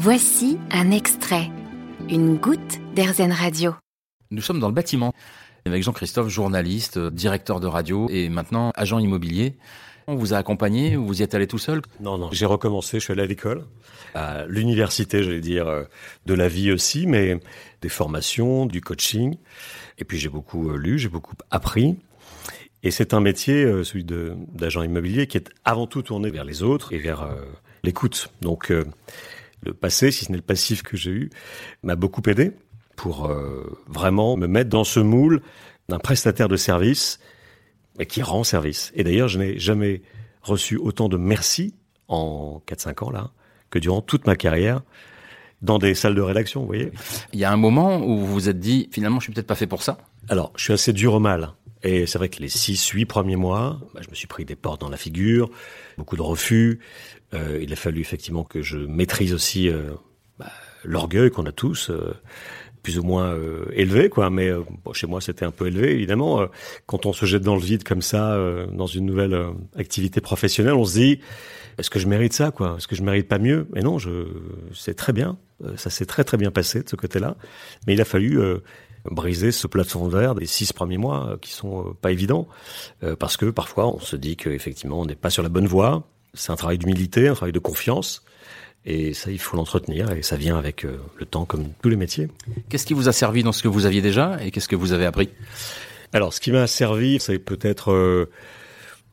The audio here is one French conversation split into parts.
Voici un extrait, une goutte d'Airzen Radio. Nous sommes dans le bâtiment avec Jean-Christophe, journaliste, directeur de radio et maintenant agent immobilier. On vous a accompagné ou vous y êtes allé tout seul? Non, non, j'ai recommencé, je suis allé à l'école, à l'université, j'allais dire, euh, de la vie aussi, mais des formations, du coaching. Et puis j'ai beaucoup euh, lu, j'ai beaucoup appris. Et c'est un métier, euh, celui d'agent immobilier, qui est avant tout tourné vers les autres et vers l'écoute. Donc le passé, si ce n'est le passif que j'ai eu, m'a beaucoup aidé pour vraiment me mettre dans ce moule d'un prestataire de service qui rend service. Et d'ailleurs, je n'ai jamais reçu autant de merci en 4-5 ans là que durant toute ma carrière dans des salles de rédaction, vous voyez. Il y a un moment où vous vous êtes dit, finalement, je suis peut-être pas fait pour ça Alors, je suis assez dur au mal. Et c'est vrai que les 6, 8 premiers mois, bah, je me suis pris des portes dans la figure, beaucoup de refus. Euh, il a fallu effectivement que je maîtrise aussi euh, bah, l'orgueil qu'on a tous. Euh, plus ou moins élevé, quoi. Mais chez moi, c'était un peu élevé, évidemment. Quand on se jette dans le vide comme ça, dans une nouvelle activité professionnelle, on se dit est-ce que je mérite ça, Est-ce que je mérite pas mieux? Mais non, je c'est très bien. ça s'est très très bien passé de ce côté-là. Mais il a fallu briser ce plafond vert des six premiers mois qui sont pas évidents parce que parfois on se dit qu'effectivement on n'est pas sur la bonne voie. C'est un travail d'humilité, un travail de confiance. Et ça, il faut l'entretenir et ça vient avec euh, le temps, comme tous les métiers. Qu'est-ce qui vous a servi dans ce que vous aviez déjà et qu'est-ce que vous avez appris? Alors, ce qui m'a servi, c'est peut-être euh,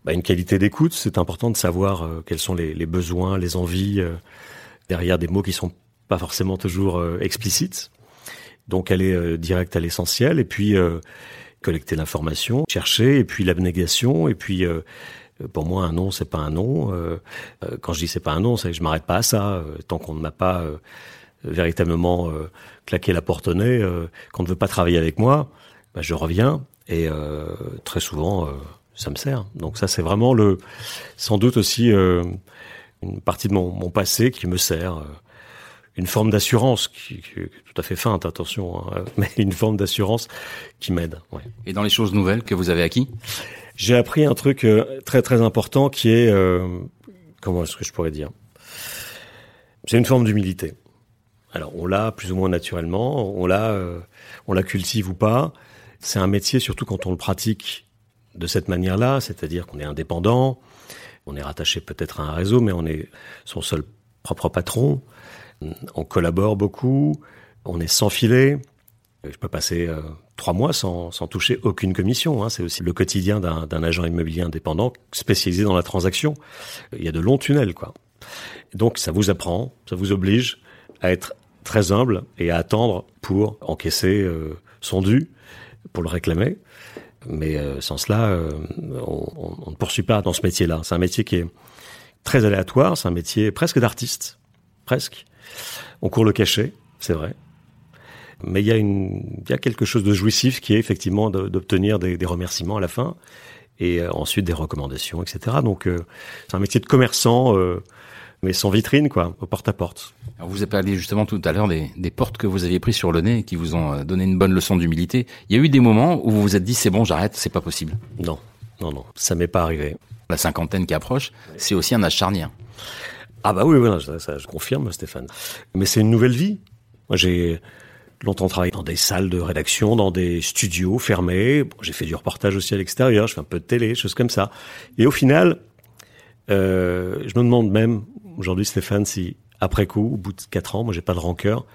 bah, une qualité d'écoute. C'est important de savoir euh, quels sont les, les, besoins, les envies derrière des mots qui sont pas forcément toujours explicites. Donc, aller direct à l'essentiel et puis collecter l'information, chercher et puis l'abnégation et puis euh, pour moi, un nom, c'est pas un nom. Euh, euh, quand je dis c'est pas un nom, c'est que je m'arrête pas à ça. tant qu'on ne m'a pas véritablement claqué la porte au nez, qu'on ne veut pas travailler avec moi, bah, je reviens et très souvent, ça me sert. Donc ça, c'est vraiment le, sans doute aussi une partie de mon, mon, passé qui me sert. Une forme d'assurance qui, qui, est tout à fait feinte, attention, hein, mais une forme d'assurance qui m'aide. Ouais. Et dans les choses nouvelles que vous avez acquis? J'ai appris un truc euh, très très important qui est euh, comment est-ce que je pourrais dire? C'est une forme d'humilité. Alors on l'a plus ou moins naturellement, on l'a euh, on la cultive ou pas. C'est un métier surtout quand on le pratique de cette manière-là, c'est-à-dire qu'on est indépendant, on est rattaché peut-être à un réseau, mais on est son seul propre patron. On collabore beaucoup, on est sans filet. Je peux passer euh, trois mois sans, toucher aucune commission. Hein. C'est aussi le quotidien d'un agent immobilier indépendant spécialisé dans la transaction. Il y a de longs tunnels, quoi. Donc ça vous apprend, ça vous oblige à être très humble et à attendre pour encaisser euh, son dû, pour le réclamer. Mais euh, sans cela, on, ne poursuit pas dans ce métier-là. C'est un métier qui est très aléatoire, c'est un métier presque d'artiste, presque. On court le cachet, c'est vrai mais il y a une, il y a quelque chose de jouissif qui est effectivement d'obtenir des, des, remerciements à la fin et euh, ensuite des recommandations, etc. Donc euh, c'est un métier de commerçant, euh, mais sans vitrine, quoi, au porte à porte. Alors vous avez parlé justement tout à l'heure des, des, portes que vous aviez prises sur le nez et qui vous ont donné une bonne leçon d'humilité. Il y a eu des moments où vous vous êtes dit c'est bon, j'arrête, c'est pas possible. Non, non, non, ça m'est pas arrivé. La cinquantaine qui approche, c'est aussi un âge charnière. Ah bah oui, oui ça, ça, je confirme, Stéphane. Mais c'est une nouvelle vie. Moi, j'ai longtemps travaillé dans des salles de rédaction, dans des studios fermés. Bon, j'ai fait du reportage aussi à l'extérieur, je fais un peu de télé, choses comme ça. Et au final, euh, je me demande même aujourd'hui, Stéphane, si après coup, au bout de quatre ans, moi j'ai pas de rancœur,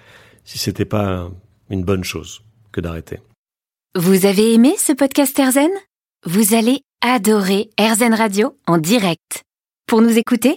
si c'était pas une bonne chose que d'arrêter. Vous avez aimé ce podcast Erzen Vous allez adorer Erzen Radio en direct. Pour nous écouter,